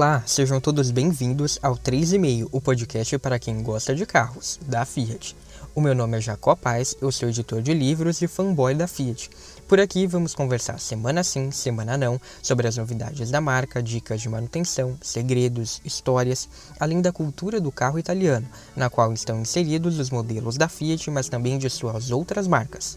Olá, sejam todos bem-vindos ao 3,5, o podcast para quem gosta de carros, da Fiat. O meu nome é Jacó Paz, eu sou editor de livros e fanboy da Fiat. Por aqui vamos conversar semana sim, semana não, sobre as novidades da marca, dicas de manutenção, segredos, histórias, além da cultura do carro italiano, na qual estão inseridos os modelos da Fiat, mas também de suas outras marcas.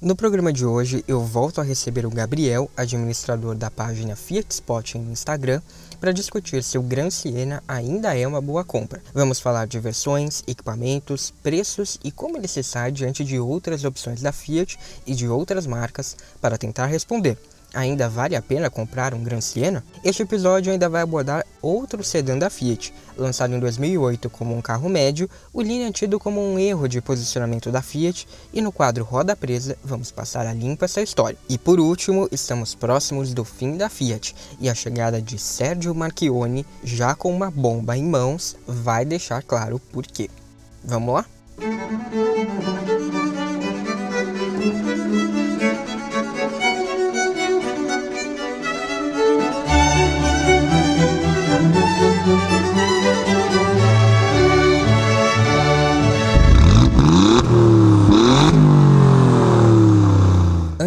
No programa de hoje, eu volto a receber o Gabriel, administrador da página Fiat Spot no Instagram, para discutir se o Gran Siena ainda é uma boa compra. Vamos falar de versões, equipamentos, preços e como ele se sai diante de outras opções da Fiat e de outras marcas para tentar responder. Ainda vale a pena comprar um Gran Siena? Este episódio ainda vai abordar outro sedã da Fiat. Lançado em 2008 como um carro médio, o Linea é tido como um erro de posicionamento da Fiat e no quadro Roda Presa vamos passar a limpo essa história. E por último, estamos próximos do fim da Fiat e a chegada de Sergio Marchione, já com uma bomba em mãos, vai deixar claro o porquê. Vamos lá?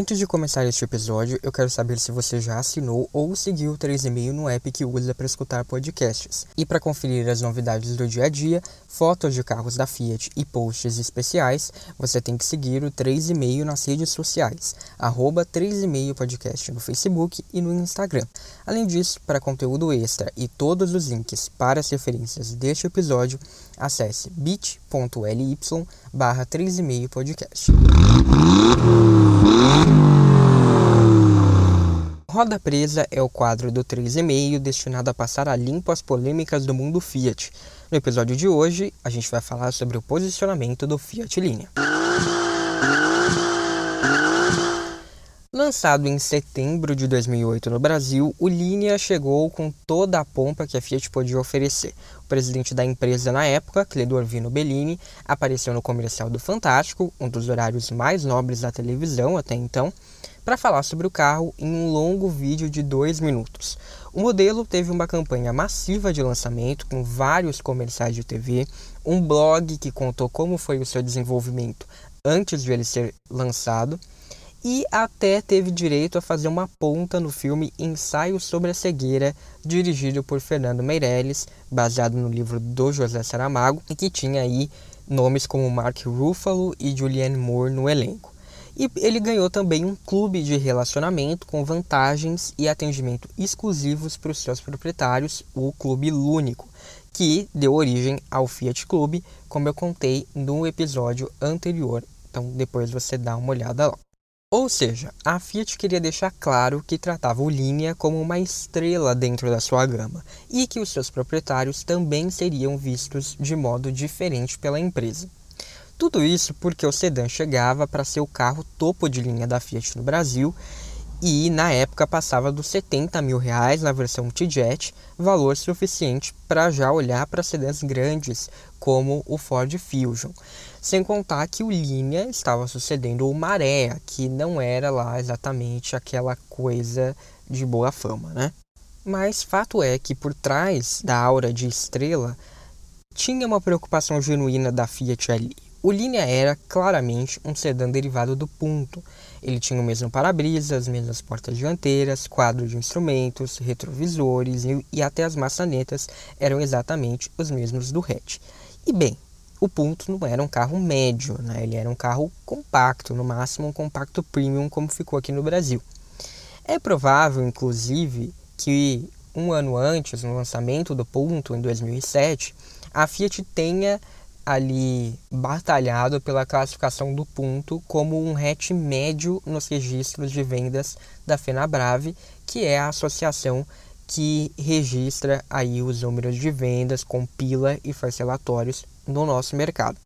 Antes de começar este episódio, eu quero saber se você já assinou ou seguiu o 3,5 no app que usa para escutar podcasts. E para conferir as novidades do dia a dia, fotos de carros da Fiat e posts especiais, você tem que seguir o 3,5 nas redes sociais, arroba 3,5 podcast no Facebook e no Instagram. Além disso, para conteúdo extra e todos os links para as referências deste episódio, acesse bit.ly barra 3,5 podcast. Roda Presa é o quadro do 3,5 destinado a passar a limpo as polêmicas do mundo Fiat. No episódio de hoje, a gente vai falar sobre o posicionamento do Fiat Linea. Lançado em setembro de 2008 no Brasil, o Linea chegou com toda a pompa que a Fiat podia oferecer. O presidente da empresa na época, Cledor Vino Bellini, apareceu no comercial do Fantástico, um dos horários mais nobres da televisão até então, para falar sobre o carro em um longo vídeo de dois minutos. O modelo teve uma campanha massiva de lançamento com vários comerciais de TV, um blog que contou como foi o seu desenvolvimento antes de ele ser lançado e até teve direito a fazer uma ponta no filme Ensaio sobre a Cegueira, dirigido por Fernando Meirelles, baseado no livro do José Saramago, e que tinha aí nomes como Mark Ruffalo e Julianne Moore no elenco. E ele ganhou também um clube de relacionamento com vantagens e atendimento exclusivos para os seus proprietários, o Clube Lúnico, que deu origem ao Fiat Clube, como eu contei no episódio anterior. Então depois você dá uma olhada lá. Ou seja, a Fiat queria deixar claro que tratava o Linea como uma estrela dentro da sua gama e que os seus proprietários também seriam vistos de modo diferente pela empresa. Tudo isso porque o sedã chegava para ser o carro topo de linha da Fiat no Brasil e na época passava dos 70 mil reais na versão T-Jet, valor suficiente para já olhar para sedãs grandes como o Ford Fusion. Sem contar que o Linea estava sucedendo o Maré, que não era lá exatamente aquela coisa de boa fama, né? Mas fato é que por trás da aura de estrela tinha uma preocupação genuína da Fiat ali. O Linea era claramente um sedã derivado do Punto. Ele tinha o mesmo para-brisa, as mesmas portas dianteiras, quadro de instrumentos, retrovisores e, até as maçanetas eram exatamente os mesmos do hatch. E bem, o Punto não era um carro médio, né? ele era um carro compacto, no máximo um compacto premium, como ficou aqui no Brasil. É provável, inclusive, que um ano antes, no lançamento do Punto, em 2007, a Fiat tenha ali batalhado pela classificação do Punto como um hatch médio nos registros de vendas da Fenabrave, que é a associação que registra aí os números de vendas, compila e faz relatórios no nosso mercado.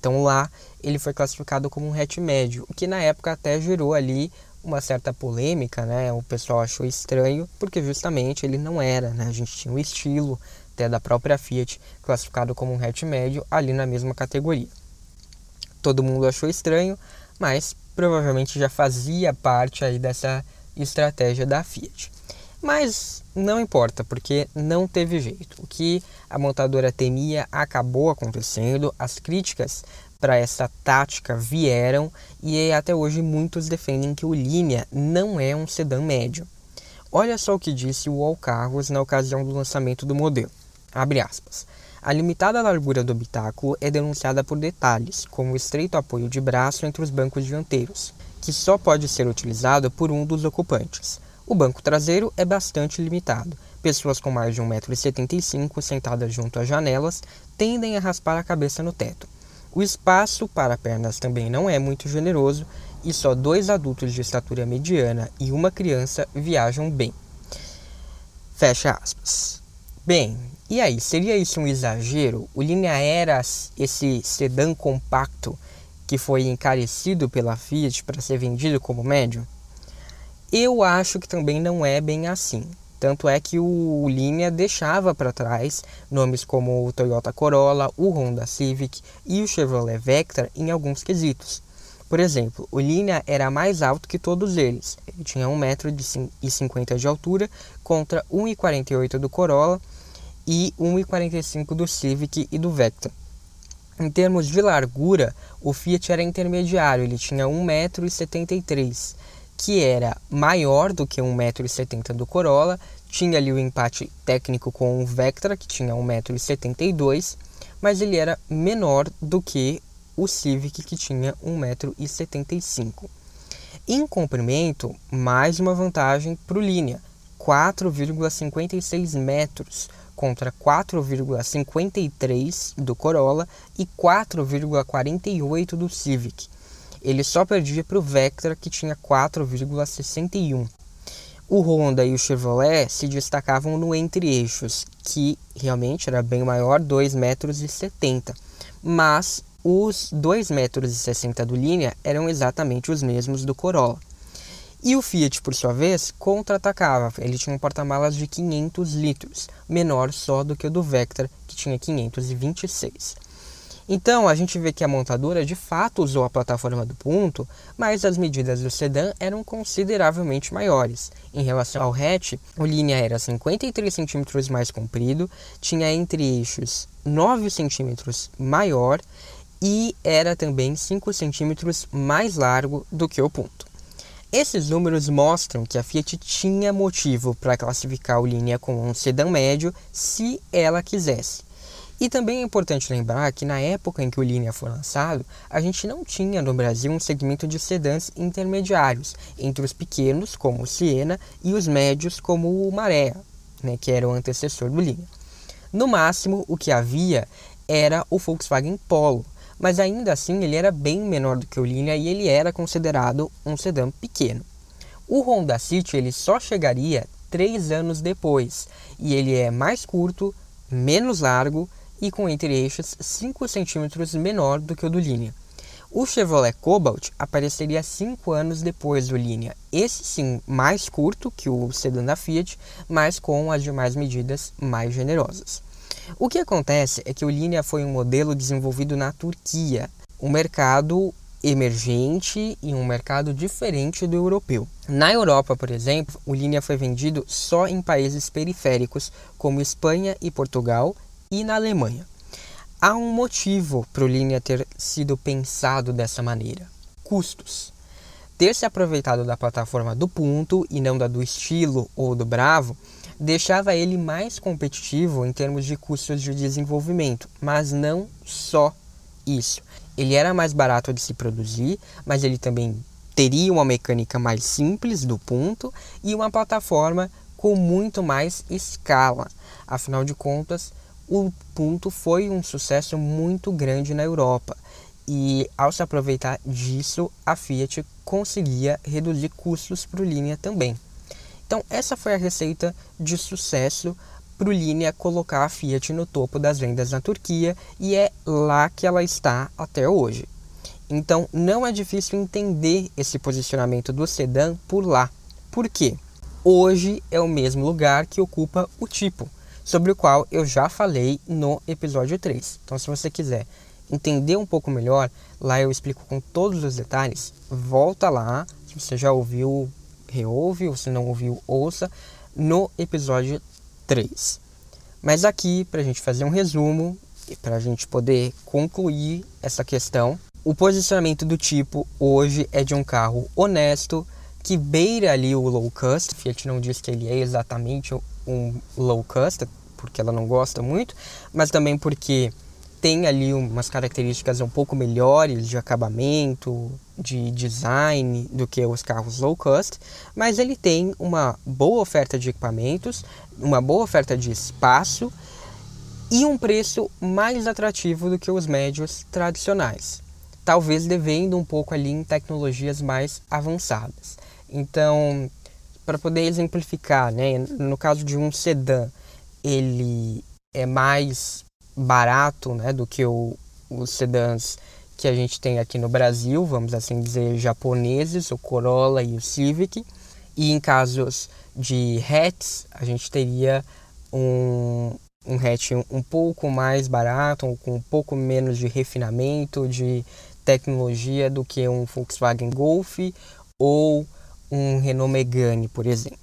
Então lá ele foi classificado como um hatch médio, o que na época até gerou ali uma certa polêmica, né? O pessoal achou estranho porque justamente ele não era, né? A gente tinha o estilo até da própria Fiat classificado como um hatch médio ali na mesma categoria. Todo mundo achou estranho, mas provavelmente já fazia parte aí dessa estratégia da Fiat. Mas não importa, porque não teve jeito. O que a montadora temia acabou acontecendo, as críticas para essa tática vieram e até hoje muitos defendem que o Linea não é um sedã médio. Olha só o que disse o All Carros na ocasião do lançamento do modelo. Abre aspas. A limitada largura do habitáculo é denunciada por detalhes, como o estreito apoio de braço entre os bancos dianteiros, que só pode ser utilizado por um dos ocupantes. O banco traseiro é bastante limitado. Pessoas com mais de 1,75m sentadas junto às janelas tendem a raspar a cabeça no teto. O espaço para pernas também não é muito generoso e só dois adultos de estatura mediana e uma criança viajam bem. Fecha aspas. Bem, e aí, seria isso um exagero? O Linea era esse sedã compacto que foi encarecido pela Fiat para ser vendido como médio? Eu acho que também não é bem assim. Tanto é que o Linea deixava para trás nomes como o Toyota Corolla, o Honda Civic e o Chevrolet Vectra em alguns quesitos. Por exemplo, o Linea era mais alto que todos eles. Ele tinha 1,50m de altura contra 1,48m do Corolla e 1,45m do Civic e do Vectra. Em termos de largura, o Fiat era intermediário, ele tinha 1,73m que era maior do que 1,70m do Corolla, tinha ali o empate técnico com o Vectra, que tinha 1,72m, mas ele era menor do que o Civic, que tinha 1,75m. Em comprimento, mais uma vantagem para o Linea, 4,56 metros contra 4,53 do Corolla e 4,48 do Civic. Ele só perdia para o Vectra, que tinha 4,61. O Honda e o Chevrolet se destacavam no entre-eixos, que realmente era bem maior, 2,70 metros, mas os 2,60 metros do Linea eram exatamente os mesmos do Corolla. E o Fiat, por sua vez, contra-atacava. Ele tinha um porta-malas de 500 litros, menor só do que o do Vectra, que tinha 526. Então a gente vê que a montadora de fato usou a plataforma do ponto, mas as medidas do sedã eram consideravelmente maiores. Em relação ao hatch, o linha era 53 cm mais comprido, tinha entre eixos 9 cm maior e era também 5 cm mais largo do que o ponto. Esses números mostram que a Fiat tinha motivo para classificar o Linea como um sedã médio se ela quisesse. E também é importante lembrar que na época em que o Linea foi lançado, a gente não tinha no Brasil um segmento de sedãs intermediários entre os pequenos, como o Siena, e os médios, como o Maré, né, que era o antecessor do Linea. No máximo, o que havia era o Volkswagen Polo, mas ainda assim ele era bem menor do que o Linea e ele era considerado um sedã pequeno. O Honda City ele só chegaria três anos depois e ele é mais curto, menos largo e com entre-eixos 5 centímetros menor do que o do Linea. O Chevrolet Cobalt apareceria 5 anos depois do Linea, esse sim mais curto que o sedã da Fiat, mas com as demais medidas mais generosas. O que acontece é que o Linea foi um modelo desenvolvido na Turquia, um mercado emergente e um mercado diferente do europeu. Na Europa, por exemplo, o Linea foi vendido só em países periféricos como Espanha e Portugal e na Alemanha. Há um motivo para o Linea ter sido pensado dessa maneira: custos. Ter se aproveitado da plataforma do Punto e não da do Estilo ou do Bravo deixava ele mais competitivo em termos de custos de desenvolvimento, mas não só isso. Ele era mais barato de se produzir, mas ele também teria uma mecânica mais simples do ponto e uma plataforma com muito mais escala. Afinal de contas, o ponto foi um sucesso muito grande na Europa. E ao se aproveitar disso, a Fiat conseguia reduzir custos para o Linea também. Então, essa foi a receita de sucesso para o Linea colocar a Fiat no topo das vendas na Turquia e é lá que ela está até hoje. Então, não é difícil entender esse posicionamento do sedã por lá. Por quê? Hoje é o mesmo lugar que ocupa o tipo sobre o qual eu já falei no episódio 3. Então, se você quiser entender um pouco melhor, lá eu explico com todos os detalhes. Volta lá, se você já ouviu, reouve, ou se não ouviu, ouça. no episódio 3. Mas aqui, para a gente fazer um resumo e para a gente poder concluir essa questão, o posicionamento do tipo hoje é de um carro honesto que beira ali o low cost. Fiat não diz que ele é exatamente um low cost, porque ela não gosta muito, mas também porque tem ali umas características um pouco melhores de acabamento, de design do que os carros low cost, mas ele tem uma boa oferta de equipamentos, uma boa oferta de espaço e um preço mais atrativo do que os médios tradicionais, talvez devendo um pouco ali em tecnologias mais avançadas. Então, para poder exemplificar, né, no caso de um sedã, ele é mais barato né, do que o, os sedãs que a gente tem aqui no Brasil, vamos assim dizer, japoneses, o Corolla e o Civic. E em casos de hatches, a gente teria um, um hatch um pouco mais barato, com um pouco menos de refinamento, de tecnologia do que um Volkswagen Golf ou um Renault Megane, por exemplo.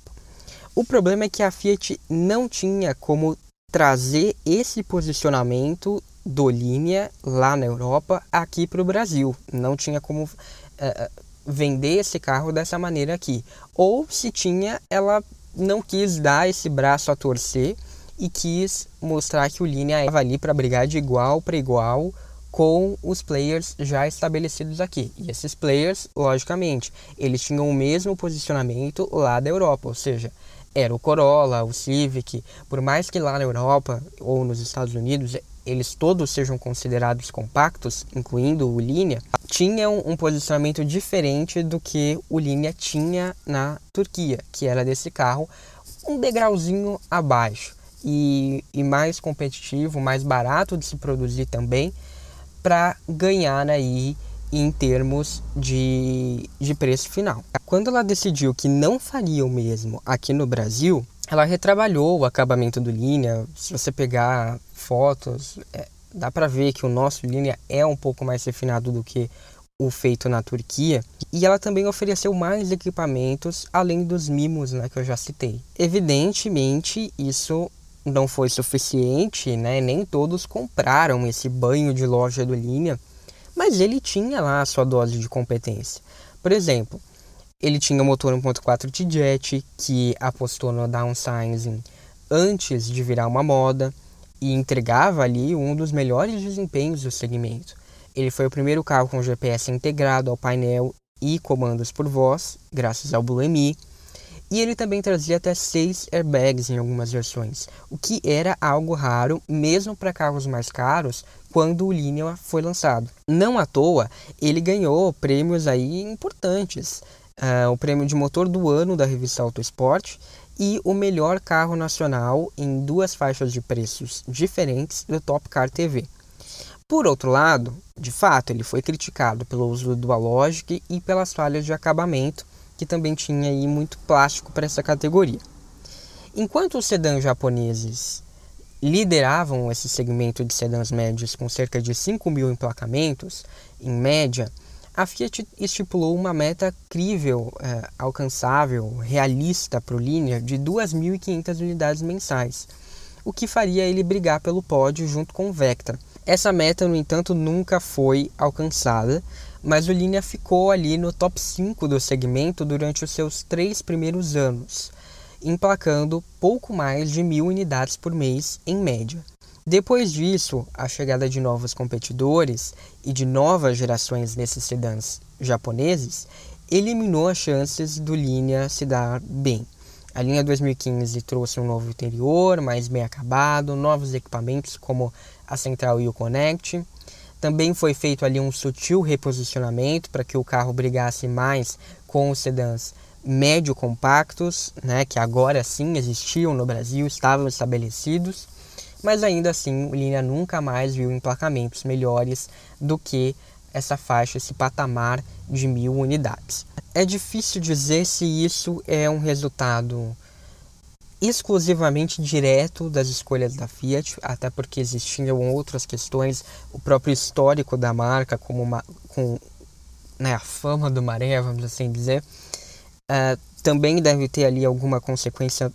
O problema é que a Fiat não tinha como trazer esse posicionamento do Linea lá na Europa aqui para o Brasil. Não tinha como uh, vender esse carro dessa maneira aqui. Ou se tinha, ela não quis dar esse braço a torcer e quis mostrar que o Linea estava ali para brigar de igual para igual com os players já estabelecidos aqui. E esses players, logicamente, eles tinham o mesmo posicionamento lá da Europa, ou seja, era o Corolla, o Civic, por mais que lá na Europa ou nos Estados Unidos eles todos sejam considerados compactos, incluindo o Linea, tinham um posicionamento diferente do que o Linea tinha na Turquia, que era desse carro um degrauzinho abaixo. E, e mais competitivo, mais barato de se produzir também, para ganhar aí em termos de, de preço final. Quando ela decidiu que não faria o mesmo aqui no Brasil, ela retrabalhou o acabamento do Linea. Se você pegar fotos, é, dá para ver que o nosso Linea é um pouco mais refinado do que o feito na Turquia. E ela também ofereceu mais equipamentos além dos mimos né, que eu já citei. Evidentemente, isso não foi suficiente, né? nem todos compraram esse banho de loja do Linea mas ele tinha lá a sua dose de competência. Por exemplo, ele tinha o motor 1.4 T-Jet, que apostou no downsizing antes de virar uma moda e entregava ali um dos melhores desempenhos do segmento. Ele foi o primeiro carro com GPS integrado ao painel e comandos por voz, graças ao Blue MI. E ele também trazia até seis airbags em algumas versões, o que era algo raro mesmo para carros mais caros quando o Linea foi lançado. Não à toa, ele ganhou prêmios aí importantes. Uh, o prêmio de motor do ano da revista Auto Sport e o melhor carro nacional em duas faixas de preços diferentes do Top Car TV. Por outro lado, de fato, ele foi criticado pelo uso do Dualogic e pelas falhas de acabamento que também tinha aí muito plástico para essa categoria. Enquanto os sedãs japoneses lideravam esse segmento de sedãs médios com cerca de 5 mil emplacamentos, em média, a Fiat estipulou uma meta crível, é, alcançável, realista para o Linea de 2.500 unidades mensais, o que faria ele brigar pelo pódio junto com o Vectra. Essa meta, no entanto, nunca foi alcançada, mas o Linea ficou ali no top 5 do segmento durante os seus três primeiros anos, emplacando pouco mais de mil unidades por mês em média. Depois disso, a chegada de novos competidores e de novas gerações nesses sedãs japoneses eliminou as chances do Linea se dar bem. A linha 2015 trouxe um novo interior, mais bem acabado, novos equipamentos como a central e o Connect, também foi feito ali um sutil reposicionamento para que o carro brigasse mais com os sedãs médio compactos, né, que agora sim existiam no Brasil, estavam estabelecidos, mas ainda assim o Linea nunca mais viu emplacamentos melhores do que essa faixa, esse patamar de mil unidades. É difícil dizer se isso é um resultado exclusivamente direto das escolhas da Fiat, até porque existiam outras questões, o próprio histórico da marca, como uma, com né, a fama do Maré, vamos assim dizer, uh, também deve ter ali alguma consequência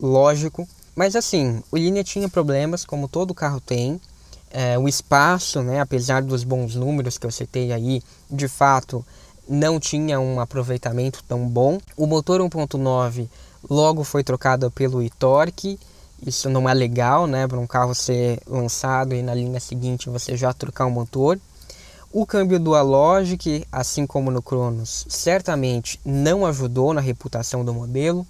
lógico. Mas assim, o Linea tinha problemas, como todo carro tem. É, o espaço, né, apesar dos bons números que eu citei aí, de fato não tinha um aproveitamento tão bom. O motor 1.9 logo foi trocado pelo e-torque. Isso não é legal, né, para um carro ser lançado e na linha seguinte você já trocar o motor. O câmbio dual logic, assim como no Cronos, certamente não ajudou na reputação do modelo,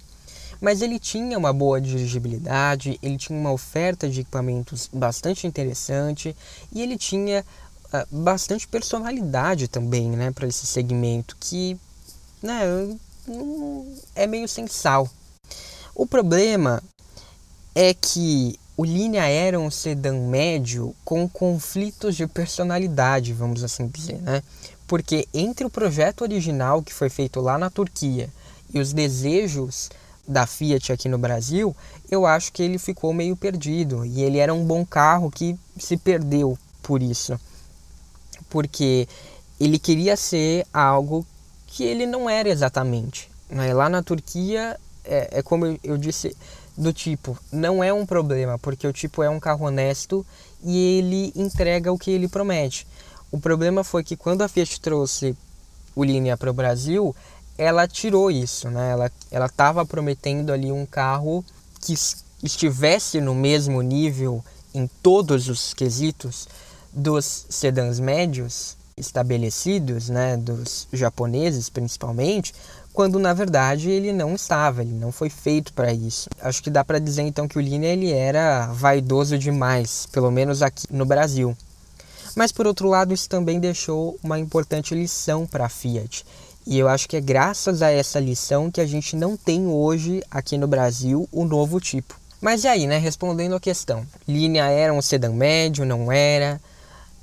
mas ele tinha uma boa dirigibilidade, ele tinha uma oferta de equipamentos bastante interessante e ele tinha uh, bastante personalidade também, né, para esse segmento que, né, é meio sem sal. O problema é que o Linea era um sedã médio com conflitos de personalidade, vamos assim dizer, né? Porque entre o projeto original que foi feito lá na Turquia e os desejos da Fiat aqui no Brasil, eu acho que ele ficou meio perdido e ele era um bom carro que se perdeu por isso. Porque ele queria ser algo que ele não era exatamente. Né? Lá na Turquia, é, é como eu disse, do tipo, não é um problema, porque o tipo é um carro honesto e ele entrega o que ele promete. O problema foi que quando a Fiat trouxe o Linea para o Brasil, ela tirou isso, né? Ela ela estava prometendo ali um carro que estivesse no mesmo nível em todos os quesitos dos sedãs médios estabelecidos, né, dos japoneses principalmente, quando na verdade ele não estava, ele não foi feito para isso. Acho que dá para dizer então que o Linea ele era vaidoso demais, pelo menos aqui no Brasil. Mas por outro lado, isso também deixou uma importante lição para a Fiat. E eu acho que é graças a essa lição que a gente não tem hoje aqui no Brasil o novo tipo. Mas e aí, né? Respondendo a questão, Linea era um sedã médio, não era?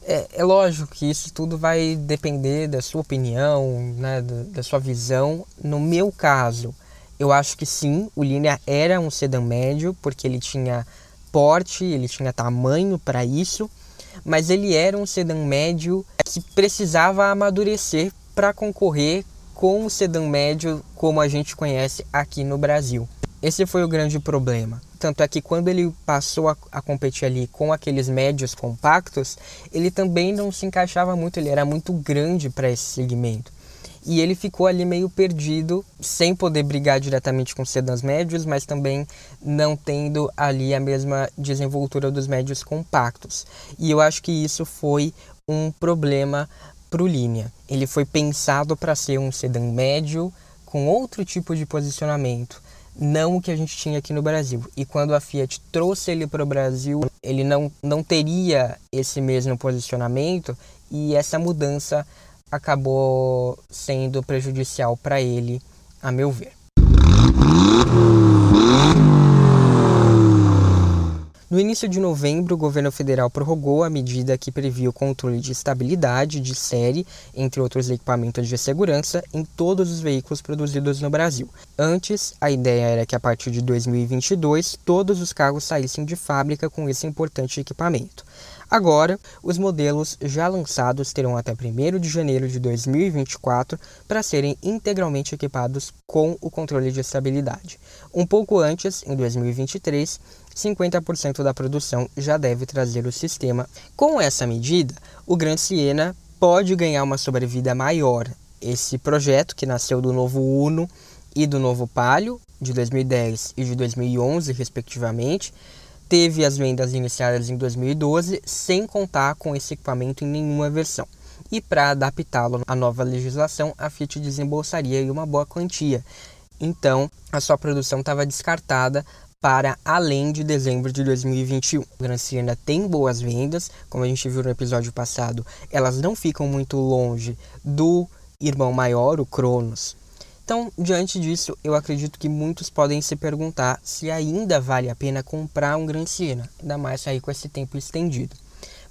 É, é, lógico que isso tudo vai depender da sua opinião, né, da, da, sua visão. No meu caso, eu acho que sim, o Linea era um sedã médio, porque ele tinha porte, ele tinha tamanho para isso, mas ele era um sedã médio que precisava amadurecer para concorrer com o sedã médio como a gente conhece aqui no Brasil. Esse foi o grande problema. Tanto é que quando ele passou a, a, competir ali com aqueles médios compactos, ele também não se encaixava muito, ele era muito grande para esse segmento. E ele ficou ali meio perdido, sem poder brigar diretamente com sedãs médios, mas também não tendo ali a mesma desenvoltura dos médios compactos. E eu acho que isso foi um problema para o Linea. Ele foi pensado para ser um sedã médio com outro tipo de posicionamento não o que a gente tinha aqui no Brasil. E quando a Fiat trouxe ele para o Brasil, ele não, não teria esse mesmo posicionamento e essa mudança acabou sendo prejudicial para ele, a meu ver. No início de novembro, o governo federal prorrogou a medida que previa o controle de estabilidade de série, entre outros equipamentos de segurança, em todos os veículos produzidos no Brasil. Antes, a ideia era que a partir de 2022 todos os carros saíssem de fábrica com esse importante equipamento. Agora, os modelos já lançados terão até 1 de janeiro de 2024 para serem integralmente equipados com o controle de estabilidade. Um pouco antes, em 2023, 50% da produção já deve trazer o sistema. Com essa medida, o Grand Siena pode ganhar uma sobrevida maior. Esse projeto, que nasceu do novo Uno e do novo Palio, de 2010 e de 2011, respectivamente, teve as vendas iniciadas em 2012 sem contar com esse equipamento em nenhuma versão. E para adaptá-lo à nova legislação, a Fiat desembolsaria uma boa quantia. Então, a sua produção estava descartada para além de dezembro de 2021. O Gran Siena tem boas vendas, como a gente viu no episódio passado, elas não ficam muito longe do irmão maior, o Cronos, então, diante disso, eu acredito que muitos podem se perguntar se ainda vale a pena comprar um Gran Siena, ainda mais aí com esse tempo estendido.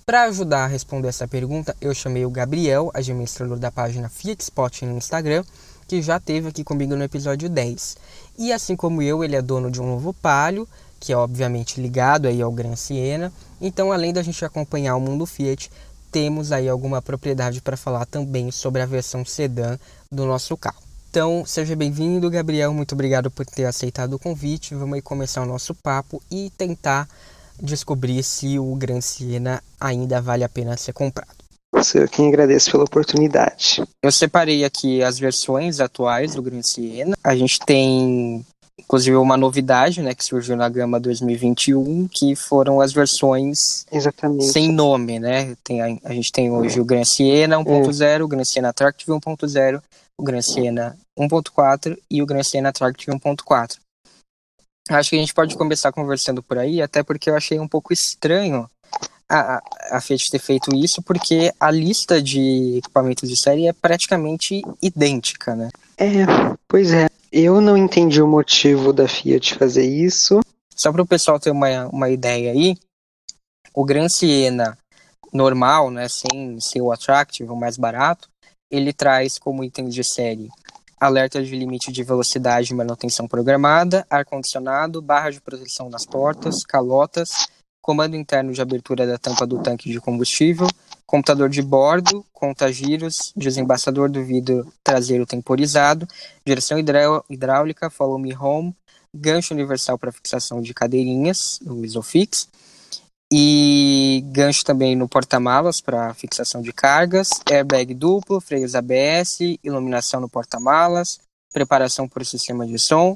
Para ajudar a responder essa pergunta, eu chamei o Gabriel, administrador da página Fiat Spot no Instagram, que já esteve aqui comigo no episódio 10. E assim como eu, ele é dono de um novo Palio, que é obviamente ligado aí ao Gran Siena. Então, além da gente acompanhar o mundo Fiat, temos aí alguma propriedade para falar também sobre a versão sedã do nosso carro. Então, seja bem-vindo, Gabriel. Muito obrigado por ter aceitado o convite. Vamos aí começar o nosso papo e tentar descobrir se o Gran Siena ainda vale a pena ser comprado. Sou eu quem agradeço pela oportunidade. Eu separei aqui as versões atuais do Gran Siena. A gente tem inclusive uma novidade, né, que surgiu na gama 2021, que foram as versões Exatamente. sem nome, né? Tem a, a gente tem hoje o Gran Siena 1.0, é. o Gran Siena Attractive 1.0, o Gran Siena 1.4 e o Gran Siena Attractive 1.4. Acho que a gente pode começar conversando por aí, até porque eu achei um pouco estranho a, a Fiat ter feito isso, porque a lista de equipamentos de série é praticamente idêntica, né? É, pois é. Eu não entendi o motivo da Fiat fazer isso. Só para o pessoal ter uma, uma ideia aí, o Gran Siena normal, né, sem ser o Attractive, o mais barato, ele traz como itens de série alerta de limite de velocidade e manutenção programada, ar-condicionado, barra de proteção nas portas, calotas, comando interno de abertura da tampa do tanque de combustível, computador de bordo, conta-giros, desembaçador do vidro traseiro temporizado, direção hidráulica, follow me home, gancho universal para fixação de cadeirinhas, o Isofix, e gancho também no porta-malas para fixação de cargas, airbag duplo, freios ABS, iluminação no porta-malas, preparação para o sistema de som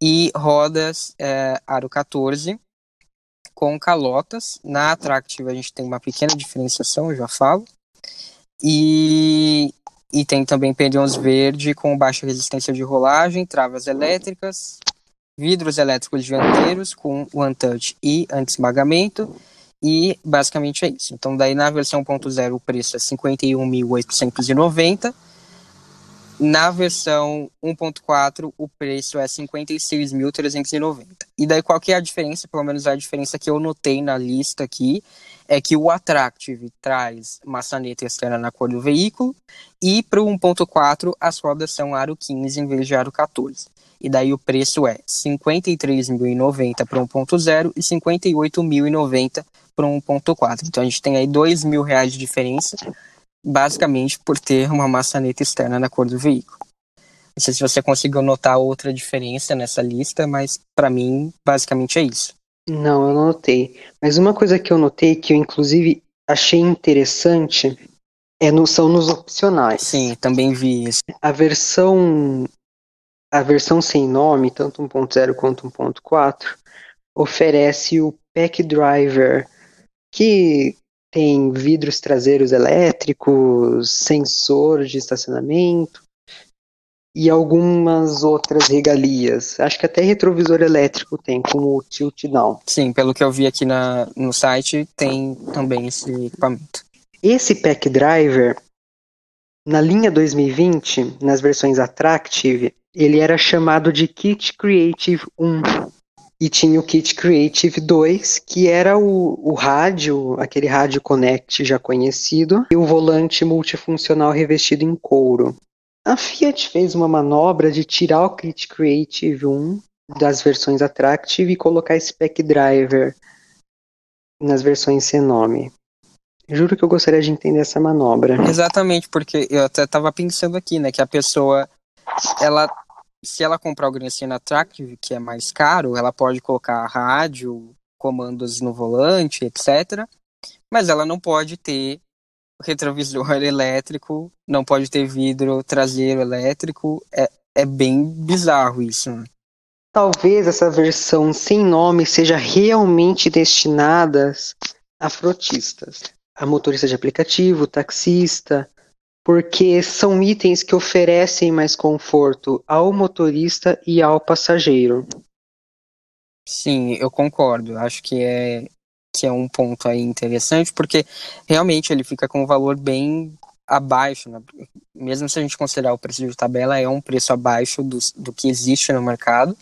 e rodas é, aro 14 com calotas. Na Attractive a gente tem uma pequena diferenciação, eu já falo. E, e tem também pneus verde com baixa resistência de rolagem, travas elétricas, vidros elétricos dianteiros com One Touch e anti-esmagamento. E basicamente é isso. Então, daí na versão 1.0 o preço é 51.890. Na versão 1.4 o preço é 56.390. E daí qual que é a diferença? Pelo menos a diferença que eu notei na lista aqui é que o Attractive traz maçaneta externa na cor do veículo e para o 1.4 as rodas são aro 15 em vez de aro 14 e daí o preço é 53.090 para 1.0 e 58.090 para 1.4. Então a gente tem aí mil reais de diferença, basicamente por ter uma maçaneta externa na cor do veículo. Não sei se você conseguiu notar outra diferença nessa lista, mas para mim basicamente é isso. Não, eu não notei. Mas uma coisa que eu notei que eu inclusive achei interessante é no, são nos opcionais. Sim, também vi isso. A versão a versão sem nome, tanto 1.0 quanto 1.4, oferece o Pack Driver, que tem vidros traseiros elétricos, sensor de estacionamento e algumas outras regalias. Acho que até retrovisor elétrico tem, como o tilt down. Sim, pelo que eu vi aqui na, no site, tem também esse equipamento. Esse Pack Driver, na linha 2020, nas versões Attractive, ele era chamado de Kit Creative 1. E tinha o Kit Creative 2, que era o, o rádio, aquele rádio Connect já conhecido, e o volante multifuncional revestido em couro. A Fiat fez uma manobra de tirar o Kit Creative 1 das versões Attractive e colocar Spec Driver nas versões sem nome. Juro que eu gostaria de entender essa manobra. Exatamente, porque eu até estava pensando aqui, né, que a pessoa ela se ela comprar o Grandcena Attractive, que é mais caro, ela pode colocar rádio, comandos no volante, etc. Mas ela não pode ter retrovisor elétrico, não pode ter vidro traseiro elétrico. É, é bem bizarro isso. Né? Talvez essa versão sem nome seja realmente destinada a frotistas, a motorista de aplicativo, taxista, porque são itens que oferecem mais conforto ao motorista e ao passageiro. Sim, eu concordo. Acho que é que é um ponto aí interessante, porque realmente ele fica com um valor bem abaixo, né? mesmo se a gente considerar o preço de tabela, é um preço abaixo do, do que existe no mercado,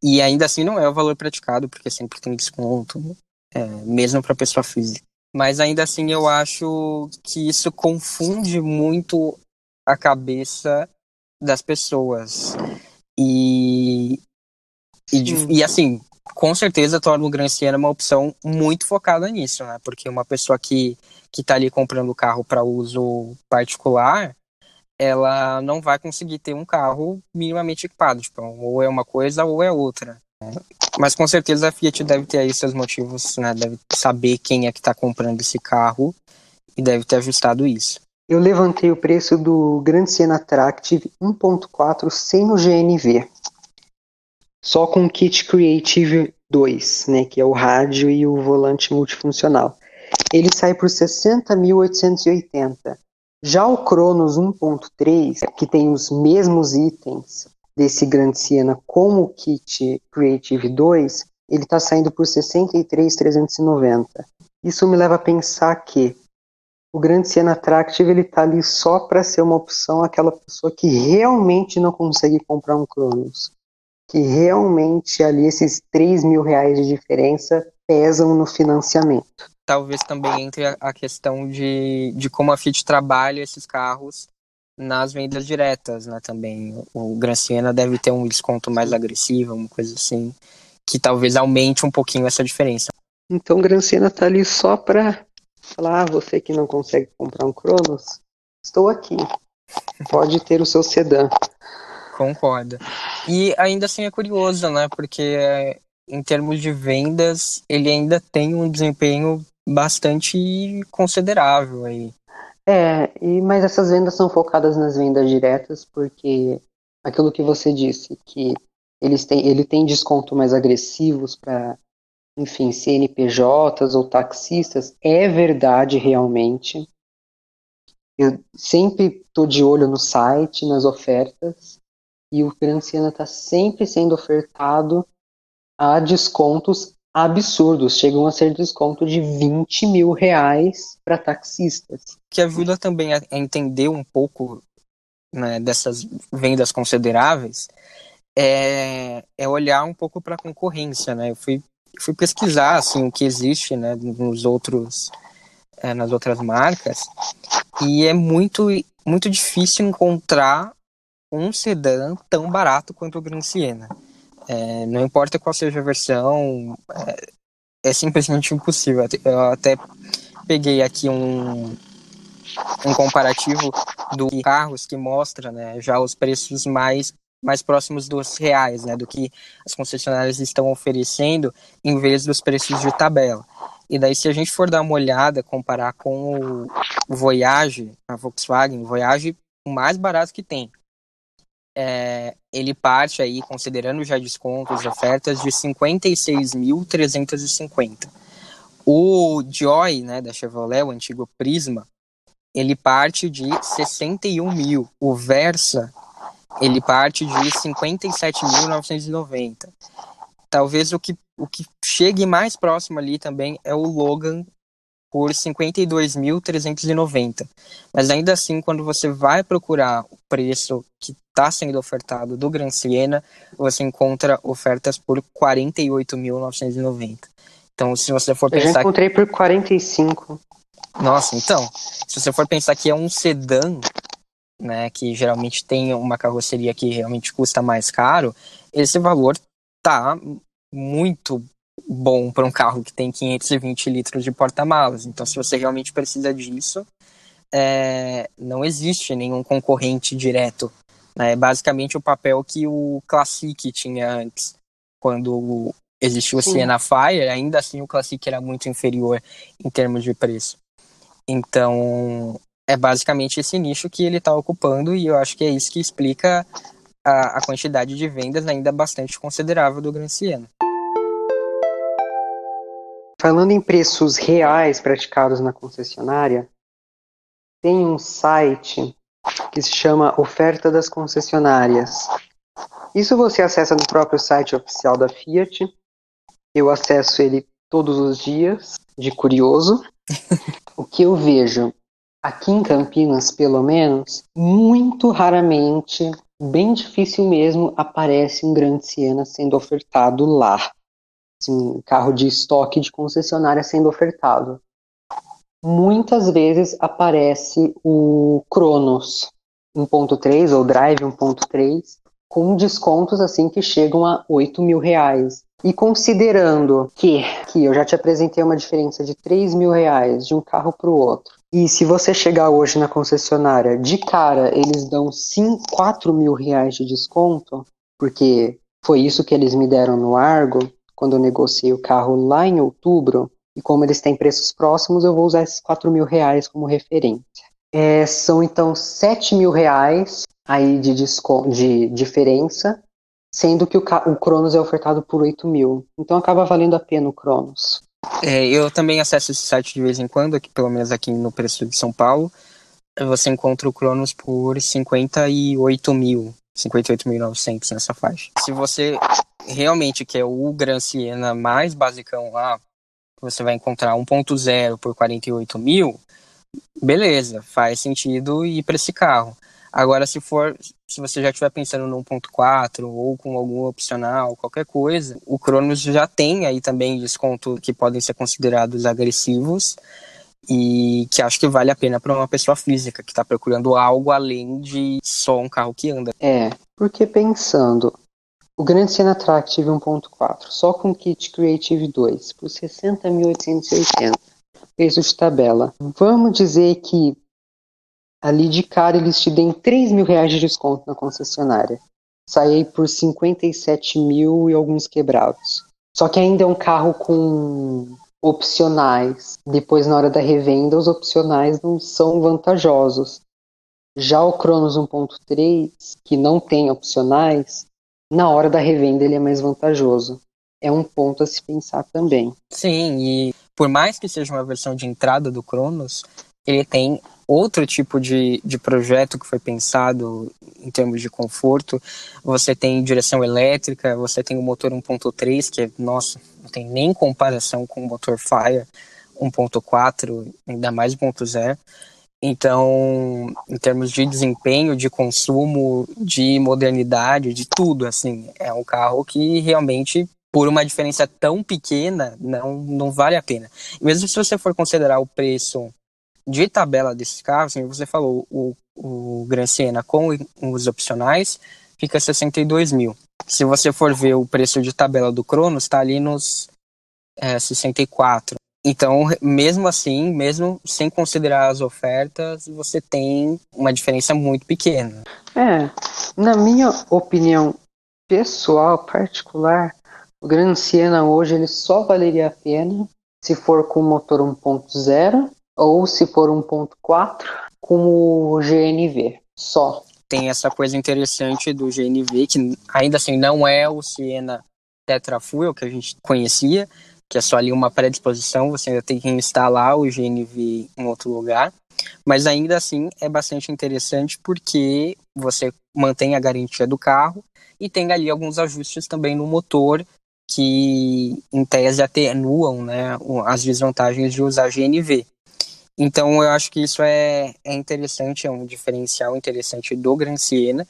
e ainda assim não é o valor praticado, porque sempre tem desconto, é, mesmo para pessoa física. Mas ainda assim eu acho que isso confunde muito a cabeça das pessoas. E, e, e assim, com certeza torna o Gran Siena uma opção muito focada nisso, né? Porque uma pessoa que, que tá ali comprando o carro para uso particular, ela não vai conseguir ter um carro minimamente equipado. Tipo, ou é uma coisa ou é outra. Mas com certeza a Fiat deve ter aí seus motivos, né? Deve saber quem é que está comprando esse carro e deve ter ajustado isso. Eu levantei o preço do Grand Siena Attractive 1.4 sem o GNV. Só com o Kit Creative 2, né, que é o rádio e o volante multifuncional. Ele sai por 60.880. Já o Cronos 1.3, que tem os mesmos itens desse Grand Siena com o kit Creative 2, ele está saindo por 63,390. Isso me leva a pensar que o Grand Siena Attractive ele está ali só para ser uma opção aquela pessoa que realmente não consegue comprar um Cronos, que realmente ali esses 3 mil reais de diferença pesam no financiamento. Talvez também entre a questão de, de como a Fiat trabalha esses carros nas vendas diretas, né, também. O Gran Siena deve ter um desconto mais agressivo, uma coisa assim, que talvez aumente um pouquinho essa diferença. Então o Gran Siena tá ali só para falar, ah, você que não consegue comprar um Cronos, estou aqui. Pode ter o seu sedã. Concordo. E ainda assim é curioso, né? Porque em termos de vendas, ele ainda tem um desempenho bastante considerável aí. É, e, mas essas vendas são focadas nas vendas diretas, porque aquilo que você disse, que eles têm, ele tem desconto mais agressivos para, enfim, CNPJs ou taxistas, é verdade realmente. Eu sempre estou de olho no site, nas ofertas, e o Gran Siena está sempre sendo ofertado a descontos absurdos, chegam a ser desconto de 20 mil reais para taxistas. Que ajuda também a entender um pouco né, dessas vendas consideráveis é, é olhar um pouco para a concorrência, né? Eu fui, fui pesquisar assim o que existe, né, nos outros é, nas outras marcas e é muito muito difícil encontrar um sedã tão barato quanto o Gran Siena. É, não importa qual seja a versão, é, é, simplesmente impossível. Eu até peguei aqui um, um comparativo do carros que mostra né, já os preços mais mais próximos dos reais, né, do que as concessionárias estão oferecendo, em vez dos preços de tabela. E daí, se a gente for dar uma olhada, comparar com o Voyage, a Volkswagen, o Voyage, o mais barato que tem, é, ele parte aí, considerando já descontos, ofertas, de 56.350. O Joy, né, da Chevrolet, o antigo Prisma, ele parte de 61 mil. O Versa, ele parte de 57.990. Talvez o que, o que chegue mais próximo ali também é o Logan por 52.390. Mas ainda assim, quando você vai procurar o preço que está sendo ofertado do Gran Siena, você encontra ofertas por 48.990. Então, se você for pensar. Eu já encontrei por 45. Nossa, então, se você for pensar que é um sedã, né, que geralmente tem uma carroceria que realmente custa mais caro, esse valor tá muito bom para um carro que tem 520 litros de porta-malas. Então, se você realmente precisa disso, é, não existe nenhum concorrente direto é basicamente o papel que o Classic tinha antes, quando existiu o Siena Fire, ainda assim o Classic era muito inferior em termos de preço. Então, é basicamente esse nicho que ele está ocupando e eu acho que é isso que explica a, a quantidade de vendas ainda bastante considerável do Gran Siena. Falando em preços reais praticados na concessionária, tem um site que se chama Oferta das Concessionárias. Isso você acessa no próprio site oficial da Fiat. Eu acesso ele todos os dias, de curioso. o que eu vejo aqui em Campinas, pelo menos, muito raramente, bem difícil mesmo, aparece um Grande Siena sendo ofertado lá. Assim, carro de estoque de concessionária sendo ofertado muitas vezes aparece o Cronos 1.3 ou Drive 1.3 com descontos assim que chegam a 8 mil reais. E considerando que, que eu já te apresentei uma diferença de 3 mil reais de um carro para o outro, E se você chegar hoje na concessionária, de cara, eles dão 5, 4 mil reais de desconto, porque foi isso que eles me deram no Argo, quando eu negociei o carro lá em outubro. E como eles têm preços próximos, eu vou usar esses 4 mil reais como referência. É, são então 7 mil reais aí de, de diferença, sendo que o, o Cronos é ofertado por 8 mil. Então acaba valendo a pena o Cronos. É, eu também acesso esse site de vez em quando, aqui, pelo menos aqui no preço de São Paulo. Você encontra o Cronos por 58 mil, 58.900 nessa faixa. Se você realmente quer o Gran Siena mais basicão lá, você vai encontrar 1.0 por 48 mil, beleza, faz sentido ir para esse carro. Agora, se for, se você já estiver pensando no 1.4 ou com algum opcional, qualquer coisa, o Cronos já tem aí também desconto que podem ser considerados agressivos e que acho que vale a pena para uma pessoa física que está procurando algo além de só um carro que anda. É, porque pensando, o Grand Siena Attractive 1.4, só com kit Creative 2, por 60.880, preço de tabela. Vamos dizer que ali de cara eles te deem 3 mil reais de desconto na concessionária. Saí por 57 mil e alguns quebrados. Só que ainda é um carro com opcionais. Depois, na hora da revenda, os opcionais não são vantajosos. Já o Cronos 1.3, que não tem opcionais, na hora da revenda ele é mais vantajoso. É um ponto a se pensar também. Sim, e por mais que seja uma versão de entrada do Cronos, ele tem outro tipo de, de projeto que foi pensado em termos de conforto. Você tem direção elétrica, você tem o motor 1.3, que é, nossa, não tem nem comparação com o motor Fire 1.4, ainda mais 1.0. Então, em termos de desempenho, de consumo, de modernidade, de tudo, assim, é um carro que realmente, por uma diferença tão pequena, não, não vale a pena. Mesmo se você for considerar o preço de tabela desses carros, como você falou, o, o Gran Siena com os opcionais fica 62 mil. Se você for ver o preço de tabela do Cronos, está ali nos é, 64. Então, mesmo assim, mesmo sem considerar as ofertas, você tem uma diferença muito pequena. É, na minha opinião pessoal, particular, o Gran Siena hoje ele só valeria a pena se for com motor 1.0 ou se for 1.4 com o GNV só. Tem essa coisa interessante do GNV que ainda assim não é o Siena Tetra Fuel que a gente conhecia, que é só ali uma predisposição, você ainda tem que instalar o GNV em outro lugar. Mas ainda assim é bastante interessante porque você mantém a garantia do carro e tem ali alguns ajustes também no motor que em tese atenuam né, as desvantagens de usar GNV. Então eu acho que isso é, é interessante, é um diferencial interessante do Gran Siena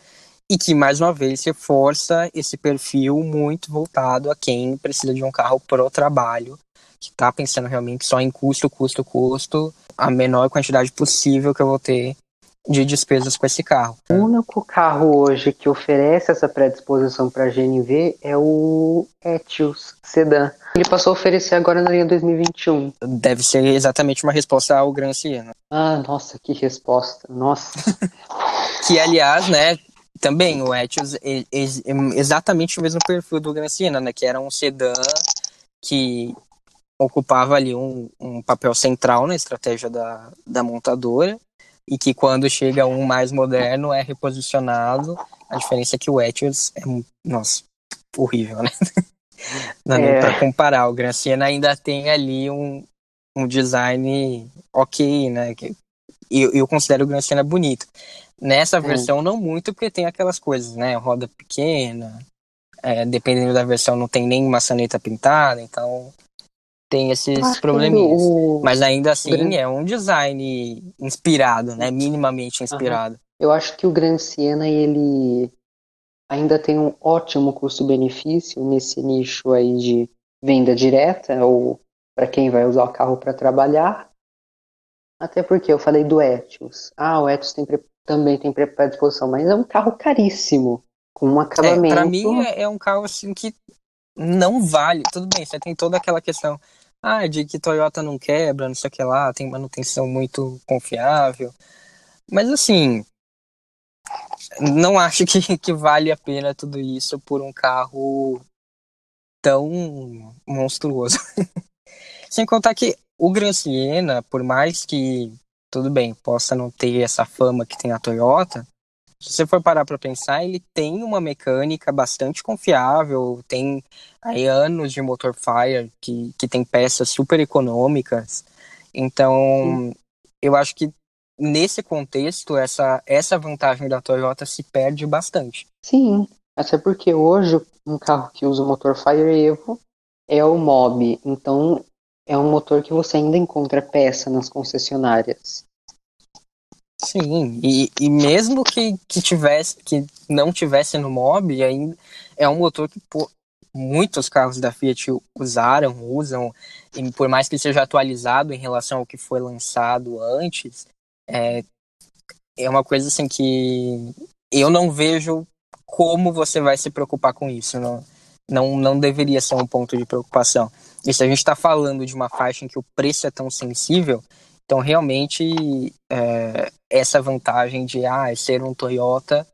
e que mais uma vez reforça esse perfil muito voltado a quem precisa de um carro pro trabalho, que está pensando realmente só em custo, custo, custo, a menor quantidade possível que eu vou ter de despesas com esse carro. O único carro hoje que oferece essa predisposição para GNV é o Etios Sedan. Ele passou a oferecer agora na linha 2021. Deve ser exatamente uma resposta ao Gran Siena. Ah, nossa, que resposta. Nossa. que, aliás, né, também o Etios é, é exatamente o mesmo perfil do Gran Siena, né, que era um sedã que ocupava ali um, um papel central na estratégia da, da montadora e que quando chega um mais moderno é reposicionado. A diferença é que o Etios é, nossa, horrível, né? Não é. pra comparar. O Gran Siena ainda tem ali um, um design ok, né? Que, eu, eu considero o Gran Siena bonito. Nessa versão, não muito, porque tem aquelas coisas, né? Roda pequena, é, dependendo da versão, não tem nem maçaneta pintada, então tem esses ah, probleminhas. O... Mas ainda assim Gran... é um design inspirado, né? Minimamente inspirado. Eu acho que o Grand Siena ele ainda tem um ótimo custo-benefício nesse nicho aí de venda direta ou para quem vai usar o carro para trabalhar. Até porque eu falei do Etios. Ah, o Etios tem, também tem predisposição, mas é um carro caríssimo, com um acabamento. É, para mim é, é um carro assim que não vale. Tudo bem, você tem toda aquela questão ah, de que Toyota não quebra, não sei o que lá, tem manutenção muito confiável. Mas assim, não acho que, que vale a pena tudo isso por um carro tão monstruoso. Sem contar que o Gran Siena, por mais que, tudo bem, possa não ter essa fama que tem a Toyota, se você for parar para pensar, ele tem uma mecânica bastante confiável, tem aí anos de motor Fire que, que tem peças super econômicas. Então, Sim. eu acho que nesse contexto, essa, essa vantagem da Toyota se perde bastante. Sim, até porque hoje um carro que usa o motor Fire Evo é o Mob, então é um motor que você ainda encontra peça nas concessionárias. Sim, e, e mesmo que, que tivesse, que não tivesse no Mob, ainda é um motor que pô, muitos carros da Fiat usaram, usam, e por mais que seja atualizado em relação ao que foi lançado antes, é, é uma coisa assim que eu não vejo como você vai se preocupar com isso. Não, não, não deveria ser um ponto de preocupação. E se a gente está falando de uma faixa em que o preço é tão sensível, então, realmente, é, essa vantagem de ah, ser um Toyota,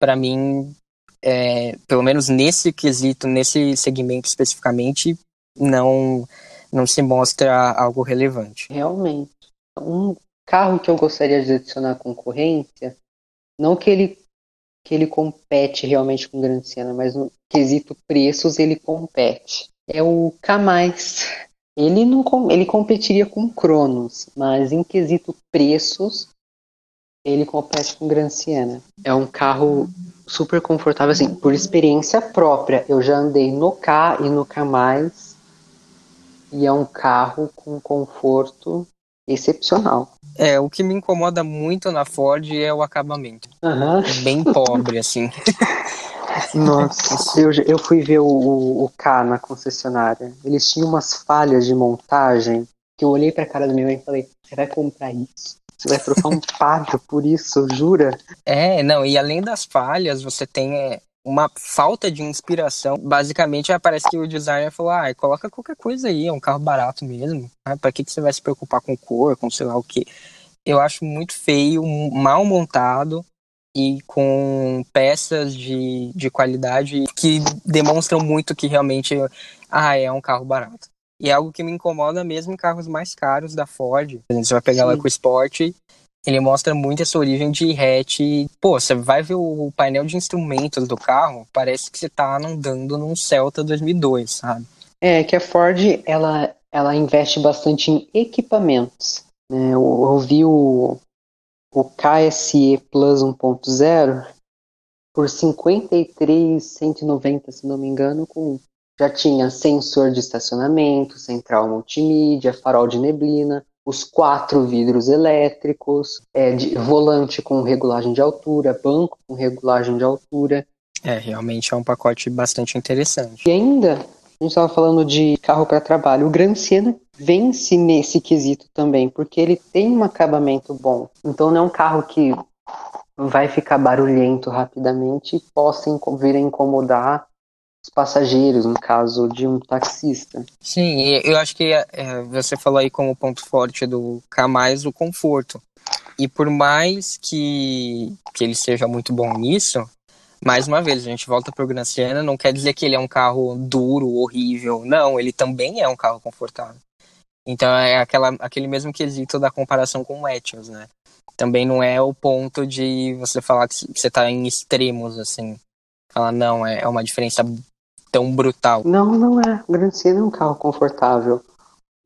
para mim, é, pelo menos nesse quesito, nesse segmento especificamente, não, não se mostra algo relevante. Realmente. Um carro que eu gostaria de adicionar concorrência, não que ele que ele compete realmente com o Grand Siena, mas no quesito preços ele compete. É o K+, ele não ele competiria com Cronos, mas em quesito preços, ele compete com Gran Siena. É um carro super confortável, assim, por experiência própria. Eu já andei no K e no K+, e é um carro com conforto excepcional. É, o que me incomoda muito na Ford é o acabamento. Uhum. Bem pobre, assim. Nossa, eu, eu fui ver o, o, K na concessionária. Eles tinham umas falhas de montagem que eu olhei pra cara do meu irmão e falei: Você vai comprar isso? Você vai trocar um pátio por isso, jura? É, não, e além das falhas, você tem é, uma falta de inspiração. Basicamente, parece que o designer falou: ah, coloca qualquer coisa aí, é um carro barato mesmo. Ah, pra que, que você vai se preocupar com cor, com sei lá o que? Eu acho muito feio, mal montado e com peças de, de qualidade que demonstram muito que realmente ah, é um carro barato. E é algo que me incomoda mesmo em carros mais caros da Ford. Você vai pegar Sim. lá com o Sport, ele mostra muito essa origem de hatch. Pô, você vai ver o painel de instrumentos do carro, parece que você tá andando num Celta 2002, sabe? É, que a Ford, ela, ela investe bastante em equipamentos. Né? Eu, eu vi o, o KSE Plus 1.0 por 53,190, se não me engano, com já tinha sensor de estacionamento, central multimídia, farol de neblina, os quatro vidros elétricos, é, de, volante com regulagem de altura, banco com regulagem de altura. É, realmente é um pacote bastante interessante. E ainda a gente estava falando de carro para trabalho. O Gran Siena vence nesse quesito também, porque ele tem um acabamento bom. Então não é um carro que vai ficar barulhento rapidamente e possa vir a incomodar os passageiros, no caso de um taxista. Sim, eu acho que é, você falou aí como ponto forte do K+, o conforto. E por mais que, que ele seja muito bom nisso, mais uma vez, a gente volta para o Gran Siena, não quer dizer que ele é um carro duro, horrível. Não, ele também é um carro confortável. Então é aquela, aquele mesmo quesito da comparação com o Etios, né? Também não é o ponto de você falar que você está em extremos, assim. Falar, não, é, é uma diferença tão brutal. Não, não é. O Gran Siena é um carro confortável.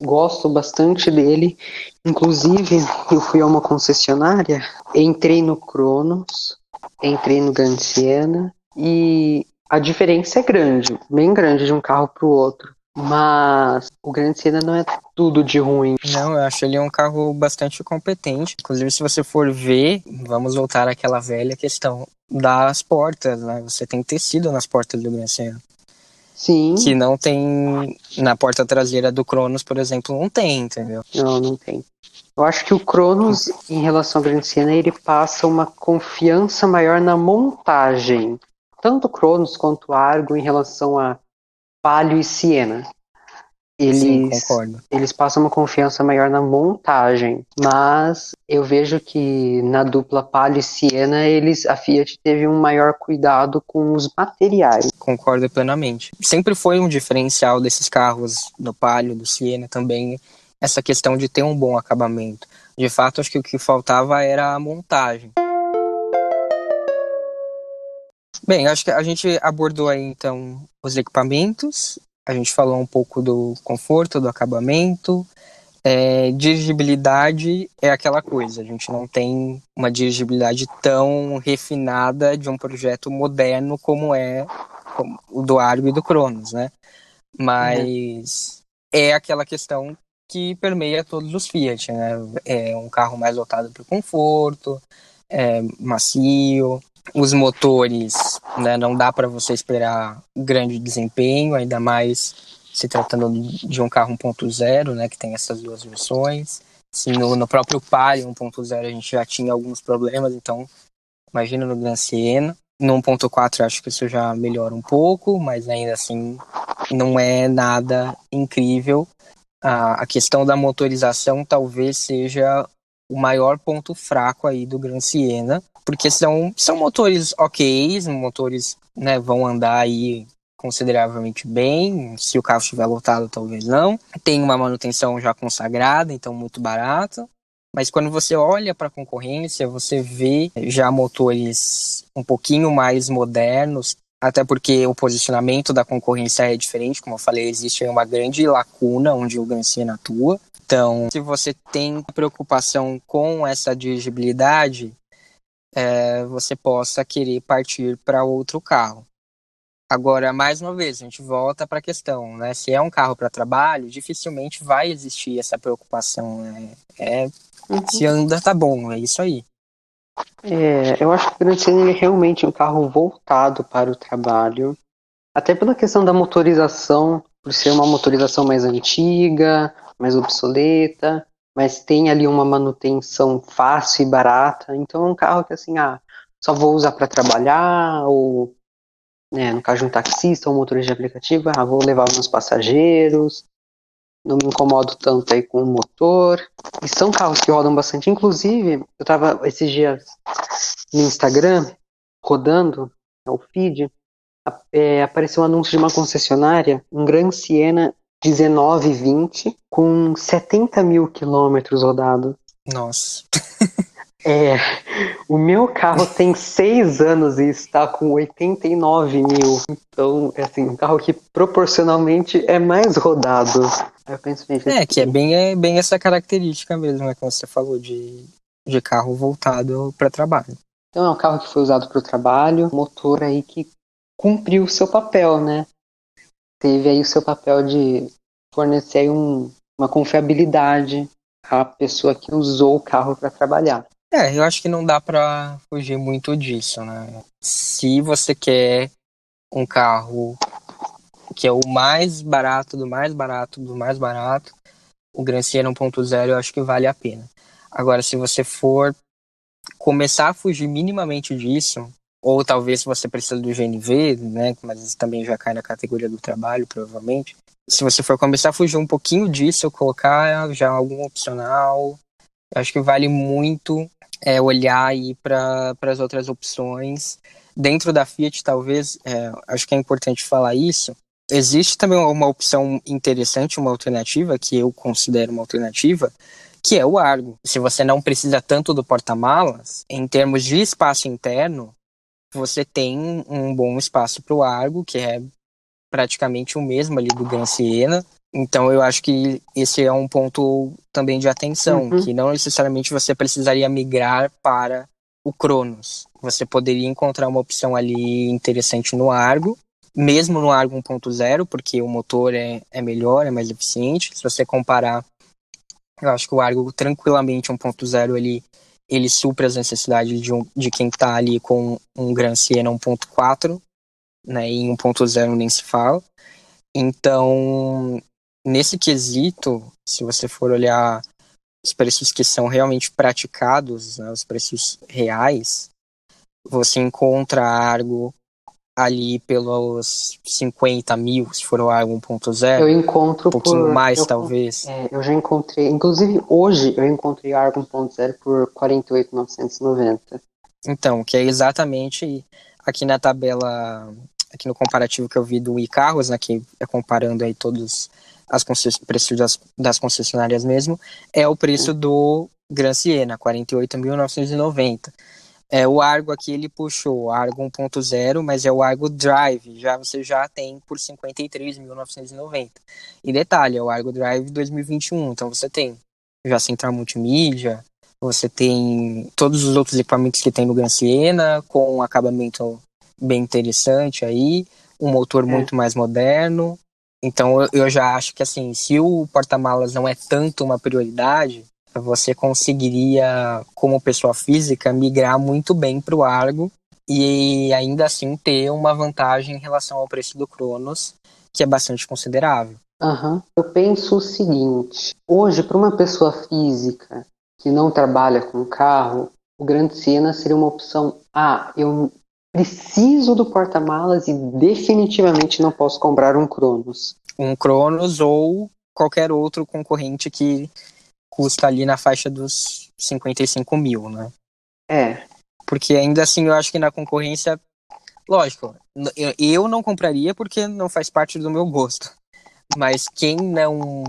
Gosto bastante dele. Inclusive, eu fui a uma concessionária, entrei no Cronos, entrei no Grand Siena e a diferença é grande, bem grande de um carro para o outro. Mas o Grand Siena não é tudo de ruim. Não, eu acho ele um carro bastante competente. Inclusive, se você for ver, vamos voltar àquela velha questão das portas, né? Você tem tecido nas portas do Siena. Sim. Que não tem na porta traseira do Cronos, por exemplo, não tem, entendeu? Não, não tem. Eu acho que o Cronos, em relação ao Grand Siena, ele passa uma confiança maior na montagem. Tanto o Cronos quanto o Argo em relação a Palio e Siena. Eles, Sim, concordo. eles passam uma confiança maior na montagem, mas eu vejo que na dupla Palio e Siena eles, a Fiat teve um maior cuidado com os materiais. Concordo plenamente. Sempre foi um diferencial desses carros do Palio, do Siena também, essa questão de ter um bom acabamento. De fato, acho que o que faltava era a montagem. Bem, acho que a gente abordou aí então os equipamentos, a gente falou um pouco do conforto, do acabamento. É, dirigibilidade é aquela coisa, a gente não tem uma dirigibilidade tão refinada de um projeto moderno como é o do Argo e do Cronos, né? Mas é, é aquela questão que permeia todos os Fiat, né? É um carro mais voltado para o conforto, é macio, os motores, né, não dá para você esperar grande desempenho, ainda mais se tratando de um carro 1.0, né, que tem essas duas versões. No, no próprio Palio 1.0 a gente já tinha alguns problemas, então imagina no Gran Siena. No 1.4 acho que isso já melhora um pouco, mas ainda assim não é nada incrível. A, a questão da motorização talvez seja o maior ponto fraco aí do Gran Siena, porque são, são motores ok, motores né, vão andar aí consideravelmente bem, se o carro estiver lotado talvez não. Tem uma manutenção já consagrada, então muito barata. Mas quando você olha para a concorrência, você vê já motores um pouquinho mais modernos, até porque o posicionamento da concorrência é diferente, como eu falei, existe uma grande lacuna onde o Gran Siena atua. Então, se você tem preocupação com essa dirigibilidade, é, você possa querer partir para outro carro. Agora, mais uma vez, a gente volta para a questão, né? Se é um carro para trabalho, dificilmente vai existir essa preocupação. Né? É, uhum. Se anda, tá bom, é isso aí. É, eu acho que o Grand Siena é realmente um carro voltado para o trabalho, até pela questão da motorização, por ser uma motorização mais antiga, mais obsoleta, mas tem ali uma manutenção fácil e barata. Então é um carro que assim, ah, só vou usar para trabalhar, ou né, no caso de um taxista ou motorista de aplicativo, ah, vou levar meus passageiros, não me incomodo tanto aí com o motor. E são carros que rodam bastante. Inclusive, eu estava esses dias no Instagram, rodando o feed, é, apareceu um anúncio de uma concessionária, um Gran Siena 1920 com 70 mil quilômetros rodados. Nossa. é, o meu carro tem 6 anos e está com 89 mil. Então, é assim, um carro que proporcionalmente é mais rodado. Eu penso bem, é, que é bem, é bem essa característica mesmo, né, como você falou, de, de carro voltado para trabalho. Então é um carro que foi usado para o trabalho, motor aí que cumpriu o seu papel, né? Teve aí o seu papel de fornecer um, uma confiabilidade à pessoa que usou o carro para trabalhar. É, eu acho que não dá para fugir muito disso, né? Se você quer um carro que é o mais barato do mais barato do mais barato, o Gran Siena 1.0 eu acho que vale a pena. Agora, se você for começar a fugir minimamente disso, ou talvez você precisa do GNV, né, mas também já cai na categoria do trabalho, provavelmente. Se você for começar a fugir um pouquinho disso, colocar já algum opcional, acho que vale muito é, olhar aí para as outras opções. Dentro da Fiat, talvez, é, acho que é importante falar isso. Existe também uma opção interessante, uma alternativa, que eu considero uma alternativa, que é o Argo. Se você não precisa tanto do porta-malas, em termos de espaço interno, você tem um bom espaço para o Argo, que é praticamente o mesmo ali do Gran Siena. Então eu acho que esse é um ponto também de atenção, uhum. que não necessariamente você precisaria migrar para o Cronos. Você poderia encontrar uma opção ali interessante no Argo, mesmo no Argo 1.0, porque o motor é, é melhor, é mais eficiente. Se você comparar, eu acho que o Argo tranquilamente 1.0 ele ele supra as necessidades de, um, de quem está ali com um Gran Siena 1.4, né, e 1.0 nem se fala. Então, nesse quesito, se você for olhar os preços que são realmente praticados, né, os preços reais, você encontra Argo ali pelos 50 mil, se for o Argo 1.0. Eu encontro um pouquinho por, mais, eu, talvez. É, eu já encontrei, inclusive hoje eu encontrei Argo 1.0 por 48.990. Então, que é exatamente aqui na tabela, aqui no comparativo que eu vi do iCarros, né, que é comparando aí todos as preços das, das concessionárias mesmo, é o preço do Gran Siena, 48.990. É, o Argo aqui ele puxou Argo 1.0, mas é o Argo Drive, já você já tem por 53.990. E detalhe, é o Argo Drive 2021, então você tem já central multimídia, você tem todos os outros equipamentos que tem no Gran Siena, com um acabamento bem interessante aí, um motor é. muito mais moderno. Então eu já acho que assim, se o porta-malas não é tanto uma prioridade, você conseguiria, como pessoa física, migrar muito bem para o Argo e ainda assim ter uma vantagem em relação ao preço do Cronos, que é bastante considerável. Uhum. Eu penso o seguinte: hoje, para uma pessoa física que não trabalha com carro, o Grande Siena seria uma opção. Ah, eu preciso do porta-malas e definitivamente não posso comprar um Cronos. Um Cronos ou qualquer outro concorrente que custa ali na faixa dos 55 mil, né? É. Porque ainda assim eu acho que na concorrência, lógico, eu não compraria porque não faz parte do meu gosto. Mas quem não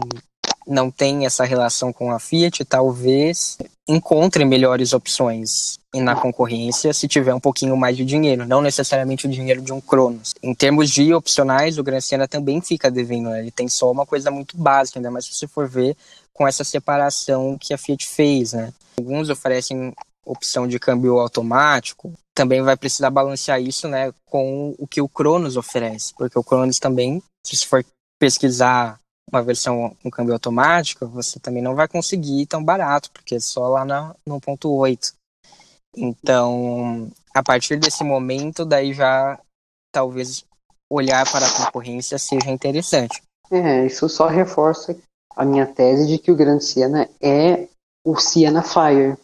não tem essa relação com a Fiat, talvez encontre melhores opções na concorrência se tiver um pouquinho mais de dinheiro, não necessariamente o dinheiro de um Cronos. Em termos de opcionais, o Gran Siena também fica devendo, né? ele tem só uma coisa muito básica, ainda mais se você for ver com essa separação que a Fiat fez, né? Alguns oferecem opção de câmbio automático, também vai precisar balancear isso, né, com o que o Cronos oferece, porque o Cronos também, se você for pesquisar uma versão com câmbio automático, você também não vai conseguir tão barato, porque é só lá na, no ponto 8. Então, a partir desse momento, daí já talvez olhar para a concorrência seja interessante. É, isso só reforça a minha tese de que o Grande Siena é o Siena Fire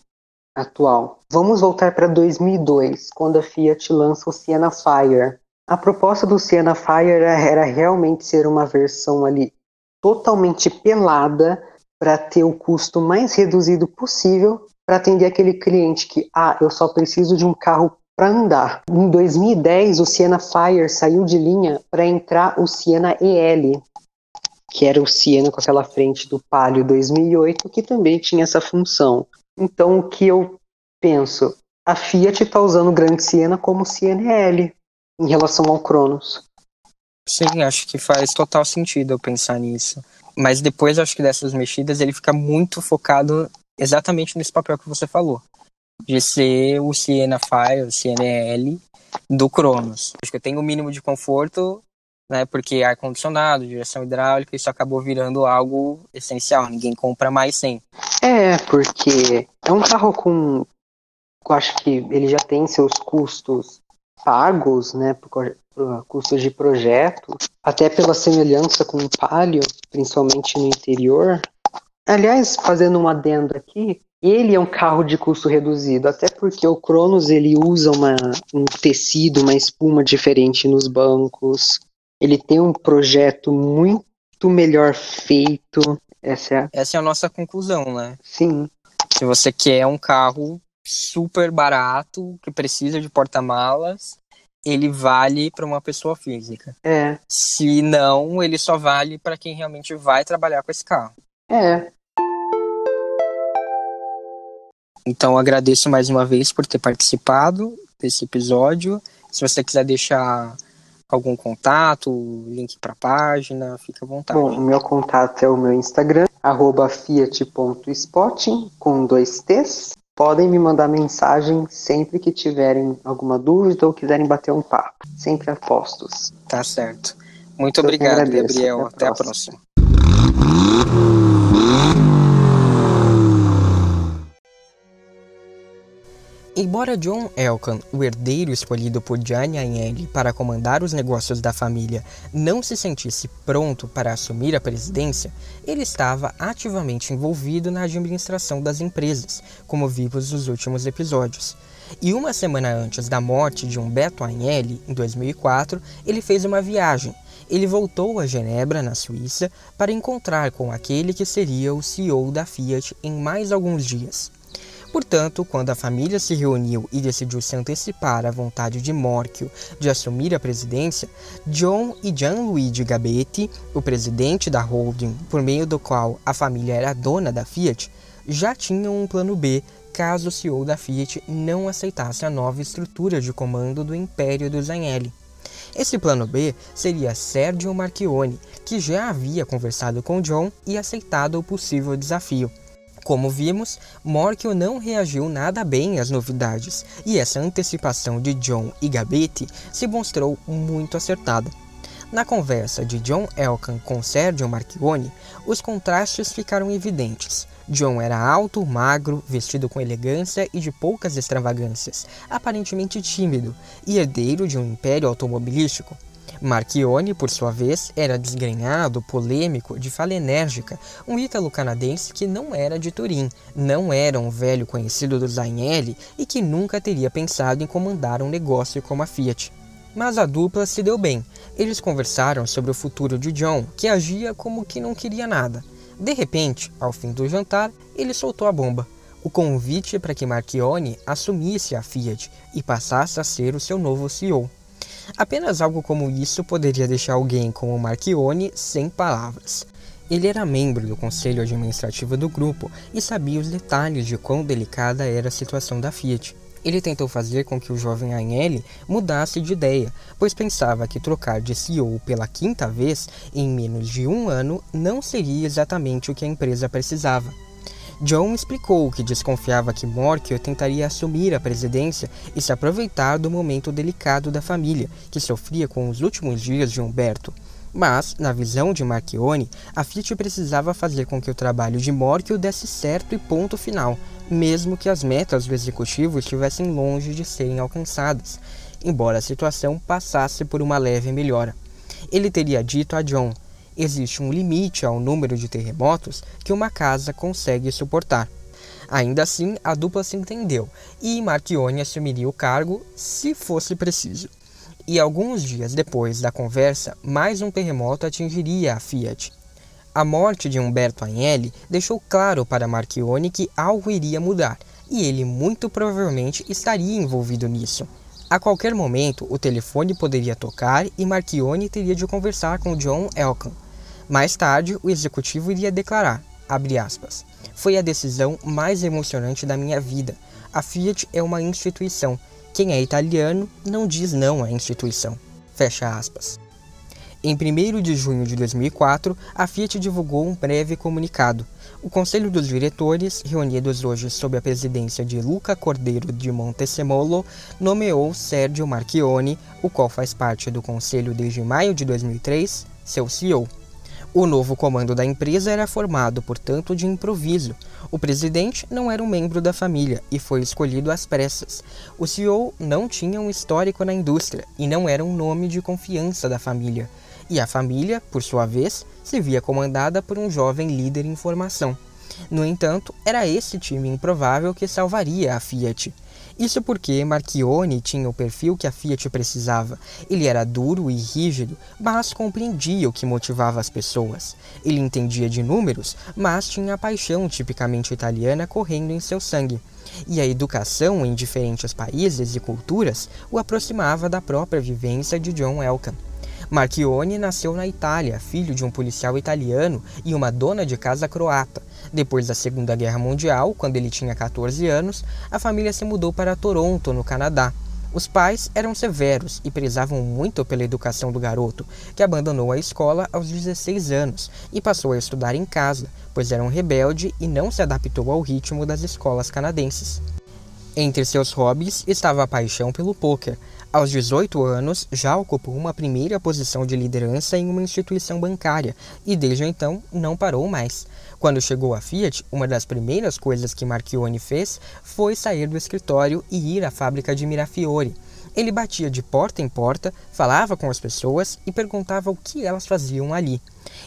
atual. Vamos voltar para 2002, quando a Fiat lança o Siena Fire. A proposta do Siena Fire era realmente ser uma versão ali totalmente pelada para ter o custo mais reduzido possível para atender aquele cliente que, ah, eu só preciso de um carro para andar. Em 2010, o Siena Fire saiu de linha para entrar o Siena EL, que era o Siena com aquela frente do Palio 2008, que também tinha essa função. Então, o que eu penso? A Fiat está usando o Grande Siena como Siena L em relação ao Cronos. Sim, acho que faz total sentido eu pensar nisso. Mas depois, acho que dessas mexidas, ele fica muito focado exatamente nesse papel que você falou. De ser o Fire, o Siena L do Cronos. Acho que eu tenho o mínimo de conforto né? Porque ar-condicionado, direção hidráulica, isso acabou virando algo essencial. Ninguém compra mais sem. É, porque é um carro com. Eu acho que ele já tem seus custos pagos, né? Por custos de projeto, até pela semelhança com o Palio, principalmente no interior. Aliás, fazendo um adendo aqui, ele é um carro de custo reduzido, até porque o Cronos ele usa uma, um tecido, uma espuma diferente nos bancos ele tem um projeto muito melhor feito. Essa é a, Essa é a nossa conclusão, né? Sim. Se você quer um carro super barato, que precisa de porta-malas, ele vale para uma pessoa física. É. Se não, ele só vale para quem realmente vai trabalhar com esse carro. É. Então agradeço mais uma vez por ter participado desse episódio. Se você quiser deixar algum contato, link para a página, fica à vontade. Bom, o meu contato é o meu Instagram, fiat.spotting, com dois T's. Podem me mandar mensagem sempre que tiverem alguma dúvida ou quiserem bater um papo. Sempre apostos. Tá certo. Muito Eu obrigado, Gabriel. Até a próxima. Até a próxima. Embora John Elkan, o herdeiro escolhido por Gianni Agnelli para comandar os negócios da família, não se sentisse pronto para assumir a presidência, ele estava ativamente envolvido na administração das empresas, como vimos nos últimos episódios. E uma semana antes da morte de Umberto Agnelli, em 2004, ele fez uma viagem. Ele voltou a Genebra, na Suíça, para encontrar com aquele que seria o CEO da Fiat em mais alguns dias. Portanto, quando a família se reuniu e decidiu se antecipar à vontade de Morchio de assumir a presidência, John e Gianluigi Gabetti, o presidente da holding por meio do qual a família era dona da Fiat, já tinham um plano B caso o CEO da Fiat não aceitasse a nova estrutura de comando do Império dos Agnelli. Esse plano B seria Sergio Marchione, que já havia conversado com John e aceitado o possível desafio. Como vimos, Morkel não reagiu nada bem às novidades, e essa antecipação de John e Gabetti se mostrou muito acertada. Na conversa de John Elkan com Sergio Marchione, os contrastes ficaram evidentes. John era alto, magro, vestido com elegância e de poucas extravagâncias, aparentemente tímido e herdeiro de um império automobilístico. Marchione, por sua vez, era desgrenhado, polêmico, de fala enérgica, um ítalo-canadense que não era de Turim, não era um velho conhecido do Zainelli e que nunca teria pensado em comandar um negócio como a Fiat. Mas a dupla se deu bem. Eles conversaram sobre o futuro de John, que agia como que não queria nada. De repente, ao fim do jantar, ele soltou a bomba. O convite para que Marchione assumisse a Fiat e passasse a ser o seu novo CEO. Apenas algo como isso poderia deixar alguém como Marchione sem palavras. Ele era membro do conselho administrativo do grupo e sabia os detalhes de quão delicada era a situação da Fiat. Ele tentou fazer com que o jovem Agnelli mudasse de ideia, pois pensava que trocar de CEO pela quinta vez em menos de um ano não seria exatamente o que a empresa precisava. John explicou que desconfiava que Morkel tentaria assumir a presidência e se aproveitar do momento delicado da família, que sofria com os últimos dias de Humberto. Mas, na visão de Marchione, a Fiat precisava fazer com que o trabalho de Morkel desse certo e ponto final, mesmo que as metas do executivo estivessem longe de serem alcançadas, embora a situação passasse por uma leve melhora. Ele teria dito a John existe um limite ao número de terremotos que uma casa consegue suportar. Ainda assim, a dupla se entendeu e Marchione assumiria o cargo se fosse preciso. E alguns dias depois da conversa, mais um terremoto atingiria a Fiat. A morte de Umberto Agnelli deixou claro para Marchione que algo iria mudar, e ele muito provavelmente estaria envolvido nisso. A qualquer momento, o telefone poderia tocar e Marchione teria de conversar com John Elkan, mais tarde, o executivo iria declarar, aspas, foi a decisão mais emocionante da minha vida. A Fiat é uma instituição. Quem é italiano não diz não à instituição. Fecha aspas. Em 1 de junho de 2004, a Fiat divulgou um breve comunicado. O Conselho dos Diretores, reunidos hoje sob a presidência de Luca Cordeiro de Montesemolo, nomeou Sergio Marchione, o qual faz parte do Conselho desde maio de 2003, seu CEO. O novo comando da empresa era formado, portanto, de improviso. O presidente não era um membro da família e foi escolhido às pressas. O CEO não tinha um histórico na indústria e não era um nome de confiança da família. E a família, por sua vez, se via comandada por um jovem líder em formação. No entanto, era esse time improvável que salvaria a Fiat. Isso porque Marchione tinha o perfil que a Fiat precisava. Ele era duro e rígido, mas compreendia o que motivava as pessoas. Ele entendia de números, mas tinha a paixão tipicamente italiana correndo em seu sangue. E a educação em diferentes países e culturas o aproximava da própria vivência de John Elkann. Marchione nasceu na Itália, filho de um policial italiano e uma dona de casa croata. Depois da Segunda Guerra Mundial, quando ele tinha 14 anos, a família se mudou para Toronto, no Canadá. Os pais eram severos e prezavam muito pela educação do garoto, que abandonou a escola aos 16 anos e passou a estudar em casa, pois era um rebelde e não se adaptou ao ritmo das escolas canadenses. Entre seus hobbies estava a paixão pelo pôquer. Aos 18 anos, já ocupou uma primeira posição de liderança em uma instituição bancária e desde então não parou mais. Quando chegou à Fiat, uma das primeiras coisas que Marchione fez foi sair do escritório e ir à fábrica de Mirafiori. Ele batia de porta em porta, falava com as pessoas e perguntava o que elas faziam ali.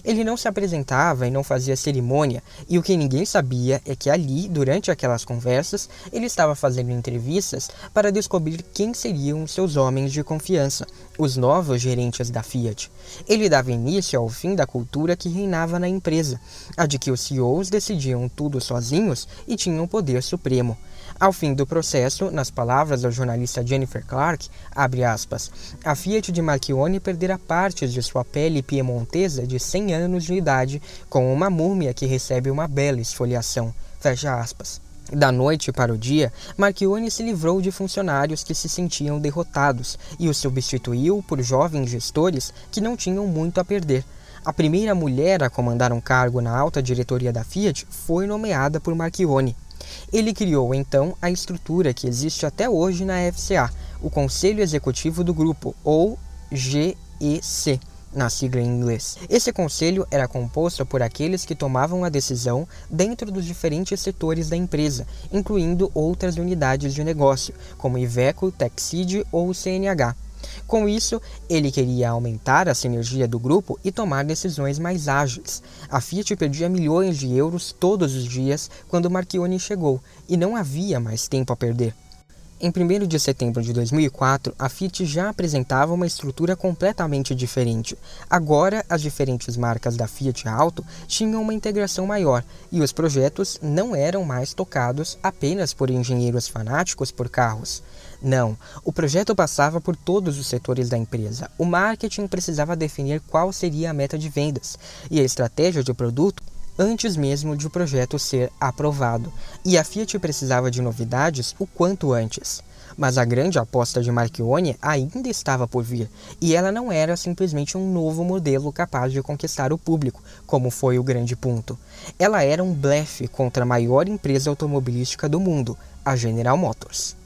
Ele não se apresentava e não fazia cerimônia, e o que ninguém sabia é que ali, durante aquelas conversas, ele estava fazendo entrevistas para descobrir quem seriam seus homens de confiança, os novos gerentes da Fiat. Ele dava início ao fim da cultura que reinava na empresa, a de que os CEOs decidiam tudo sozinhos e tinham poder supremo. Ao fim do processo, nas palavras da jornalista Jennifer Clark, aspas, a Fiat de Marchione perdera partes de sua pele piemontesa de 100 anos de idade, com uma múmia que recebe uma bela esfoliação. Fecha aspas. Da noite para o dia, Marchione se livrou de funcionários que se sentiam derrotados e os substituiu por jovens gestores que não tinham muito a perder. A primeira mulher a comandar um cargo na alta diretoria da Fiat foi nomeada por Marchione. Ele criou então a estrutura que existe até hoje na FCA, o Conselho Executivo do Grupo, ou GEC na sigla em inglês. Esse conselho era composto por aqueles que tomavam a decisão dentro dos diferentes setores da empresa, incluindo outras unidades de negócio, como Iveco, Texid ou CNH. Com isso, ele queria aumentar a sinergia do grupo e tomar decisões mais ágeis. A Fiat perdia milhões de euros todos os dias quando Marchione chegou, e não havia mais tempo a perder. Em 1 de setembro de 2004, a Fiat já apresentava uma estrutura completamente diferente. Agora, as diferentes marcas da Fiat Auto tinham uma integração maior e os projetos não eram mais tocados apenas por engenheiros fanáticos por carros. Não, o projeto passava por todos os setores da empresa. O marketing precisava definir qual seria a meta de vendas e a estratégia de produto antes mesmo de o projeto ser aprovado, e a Fiat precisava de novidades o quanto antes. Mas a grande aposta de Marchione ainda estava por vir, e ela não era simplesmente um novo modelo capaz de conquistar o público, como foi o grande ponto. Ela era um blefe contra a maior empresa automobilística do mundo, a General Motors.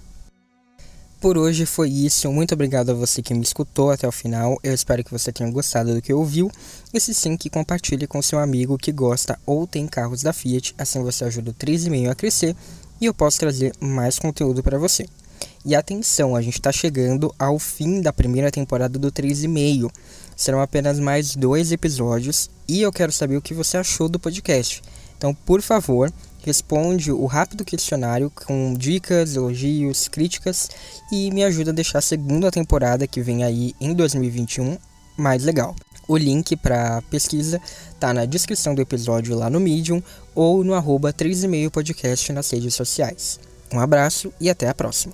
Por hoje foi isso. Muito obrigado a você que me escutou até o final. Eu espero que você tenha gostado do que ouviu. E se sim, que compartilhe com seu amigo que gosta ou tem carros da Fiat. Assim você ajuda o 3,5 a crescer e eu posso trazer mais conteúdo para você. E atenção, a gente está chegando ao fim da primeira temporada do 3,5. Serão apenas mais dois episódios e eu quero saber o que você achou do podcast. Então, por favor, responde o rápido questionário com dicas, elogios, críticas e me ajuda a deixar a segunda temporada que vem aí em 2021 mais legal. O link para pesquisa tá na descrição do episódio lá no Medium ou no arroba 3,5 podcast nas redes sociais. Um abraço e até a próxima.